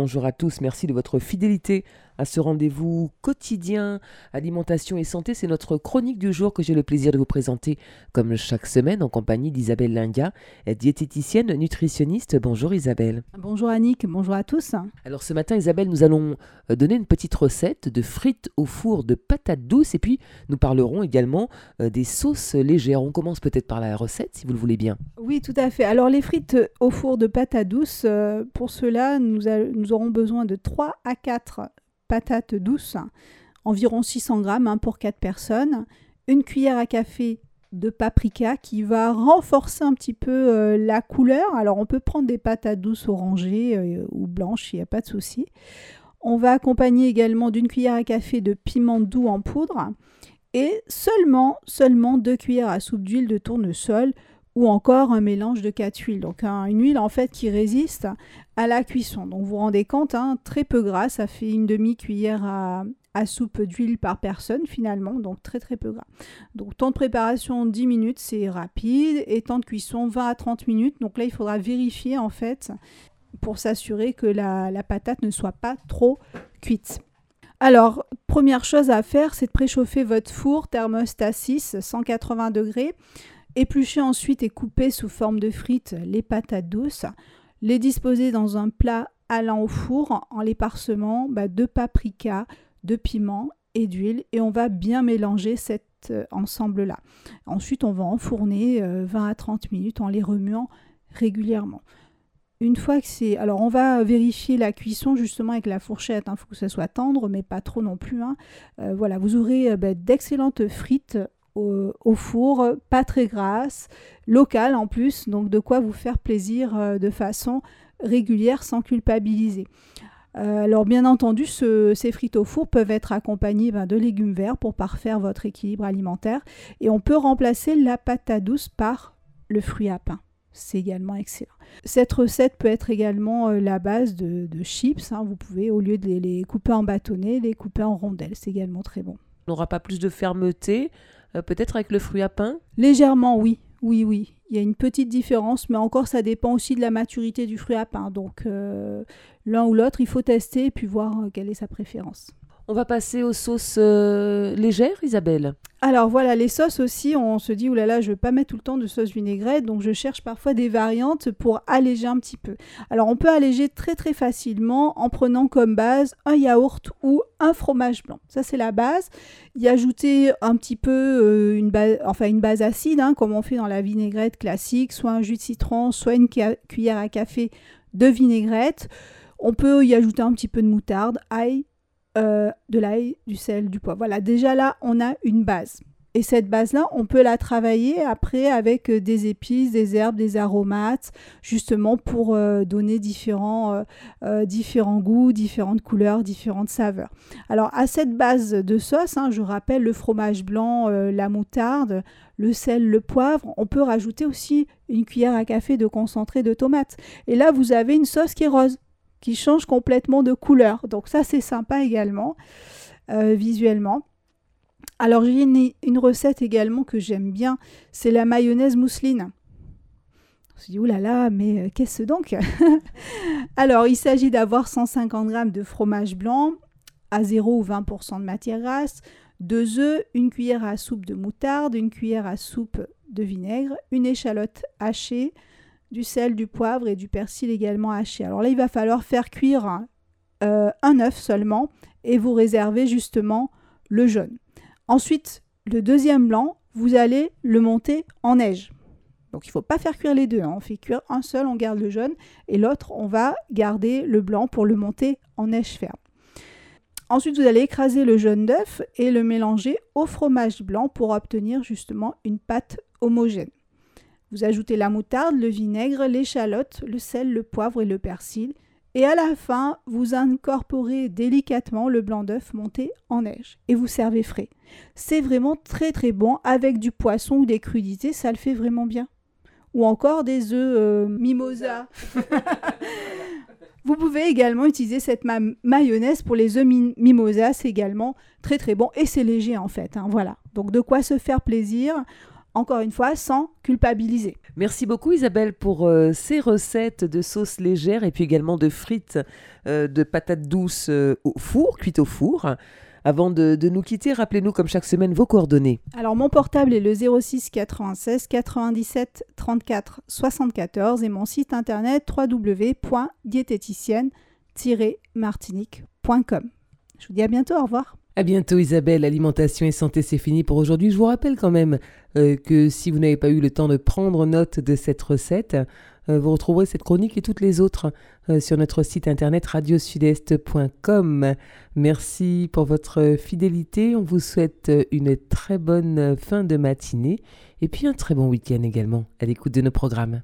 Bonjour à tous, merci de votre fidélité à ce rendez-vous quotidien alimentation et santé. C'est notre chronique du jour que j'ai le plaisir de vous présenter comme chaque semaine en compagnie d'Isabelle Linga, diététicienne nutritionniste. Bonjour Isabelle. Bonjour Annick, bonjour à tous. Alors ce matin Isabelle, nous allons euh, donner une petite recette de frites au four de patates douces et puis nous parlerons également euh, des sauces légères. On commence peut-être par la recette si vous le voulez bien. Oui, tout à fait. Alors les frites au four de patates douces, euh, pour cela nous, nous aurons besoin de 3 à 4 patates douces, environ 600 grammes hein, pour 4 personnes, une cuillère à café de paprika qui va renforcer un petit peu euh, la couleur. Alors on peut prendre des patates douces orangées euh, ou blanches, il n'y a pas de souci. On va accompagner également d'une cuillère à café de piment doux en poudre et seulement, seulement deux cuillères à soupe d'huile de tournesol ou encore un mélange de quatre huiles. Donc une huile en fait qui résiste à la cuisson. Donc vous vous rendez compte, hein, très peu gras, ça fait une demi-cuillère à, soupe d'huile par personne finalement, donc très très peu gras. Donc temps de préparation 10 minutes, c'est rapide, et temps de cuisson 20 à 30 minutes. Donc là il faudra vérifier en fait pour s'assurer que la, la patate ne soit pas trop cuite. Alors, première chose à faire, c'est de préchauffer votre four thermostat 6, 180 degrés. Éplucher ensuite et couper sous forme de frites les patates douces. Les disposer dans un plat allant au four en les parsemant bah, de paprika, de piment et d'huile. Et on va bien mélanger cet euh, ensemble-là. Ensuite, on va enfourner 20 euh, à 30 minutes en les remuant régulièrement. Une fois que c'est... Alors on va vérifier la cuisson justement avec la fourchette. Il hein. faut que ça soit tendre, mais pas trop non plus. Hein. Euh, voilà, vous aurez bah, d'excellentes frites au, four, pas très grasse, locale en plus, donc de quoi vous faire plaisir euh, de façon régulière sans culpabiliser. Euh, alors bien entendu, ces frites au four peuvent être accompagnées ben, de légumes verts pour parfaire votre équilibre alimentaire et on peut remplacer la pâte à douce par le fruit à pain. C'est également excellent. Cette recette peut être également euh, la base de, chips. Hein. Vous pouvez, au lieu de les, les couper en bâtonnets, les couper en rondelles. C'est également très bon. On n'aura pas plus de fermeté, euh, peut-être avec le fruit à pain Légèrement, oui. Oui, oui. Il y a une petite différence, mais encore, ça dépend aussi de la maturité du fruit à pain. Donc, euh, l'un ou l'autre, il faut tester et puis voir euh, quelle est sa préférence. On va passer aux sauces euh, légères, Isabelle. Alors voilà, les sauces aussi, on se dit, oulala, je ne veux pas mettre tout le temps de sauce vinaigrette, donc je cherche parfois des variantes pour alléger un petit peu. Alors on peut alléger très très facilement en prenant comme base un yaourt ou un fromage blanc. Ça c'est la base. Y ajouter un petit peu euh, une, base, enfin, une base acide, hein, comme on fait dans la vinaigrette classique, soit un jus de citron, soit une cuillère à café de vinaigrette. On peut y ajouter un petit peu de moutarde, ail, euh, de l'ail, du sel, du poivre. Voilà, déjà là, on a une base. Et cette base-là, on peut la travailler après avec euh, des épices, des herbes, des aromates, justement pour euh, donner différents, différents goûts, différentes couleurs, différentes saveurs. Alors à cette base de sauce, hein, je rappelle le fromage blanc, la moutarde, le sel, le poivre, on peut rajouter aussi une cuillère à café de concentré de tomate. Et là, vous avez une sauce qui est rose qui change complètement de couleur. Donc ça, c'est sympa également, euh, visuellement. Alors j'ai une, recette également que j'aime bien, c'est la mayonnaise mousseline. On se dit, oulala, mais euh, qu'est-ce donc? Alors, il s'agit d'avoir 150 g de fromage blanc à 0 ou 20% de matière grasse, deux œufs, une cuillère à soupe de moutarde, une cuillère à soupe de vinaigre, une échalote hachée, du sel, du poivre et du persil également haché. Alors là, il va falloir faire cuire euh, un œuf seulement et vous réservez justement le jaune. Ensuite, le deuxième blanc, vous allez le monter en neige. Donc il ne faut pas faire cuire les deux. Hein. On fait cuire un seul, on garde le jaune, et l'autre, on va garder le blanc pour le monter en neige ferme. Ensuite, vous allez écraser le jaune d'œuf et le mélanger au fromage blanc pour obtenir justement une pâte homogène. Vous ajoutez la moutarde, le vinaigre, l'échalote, le sel, le poivre et le persil. Et à la fin, vous incorporez délicatement le blanc d'œuf monté en neige et vous servez frais. C'est vraiment très très bon avec du poisson ou des crudités, ça le fait vraiment bien. Ou encore des œufs euh, mimosa. vous pouvez également utiliser cette mayonnaise pour les œufs mimosa, c'est également très très bon et c'est léger en fait. Hein, voilà. Donc de quoi se faire plaisir encore une fois, sans culpabiliser. Merci beaucoup Isabelle pour euh, ces recettes de sauce légère et puis également de frites euh, de patates douces euh, au four, cuites au four. Avant de, de nous quitter, rappelez-nous comme chaque semaine vos coordonnées. Alors mon portable est le 06 96 97 34 74 et mon site internet www.diététicienne-martinique.com. Je vous dis à bientôt, au revoir. À bientôt Isabelle, alimentation et santé c'est fini pour aujourd'hui. Je vous rappelle quand même euh, que si vous n'avez pas eu le temps de prendre note de cette recette, euh, vous retrouverez cette chronique et toutes les autres euh, sur notre site internet radiosudest.com. Merci pour votre fidélité. On vous souhaite une très bonne fin de matinée et puis un très bon week-end également à l'écoute de nos programmes.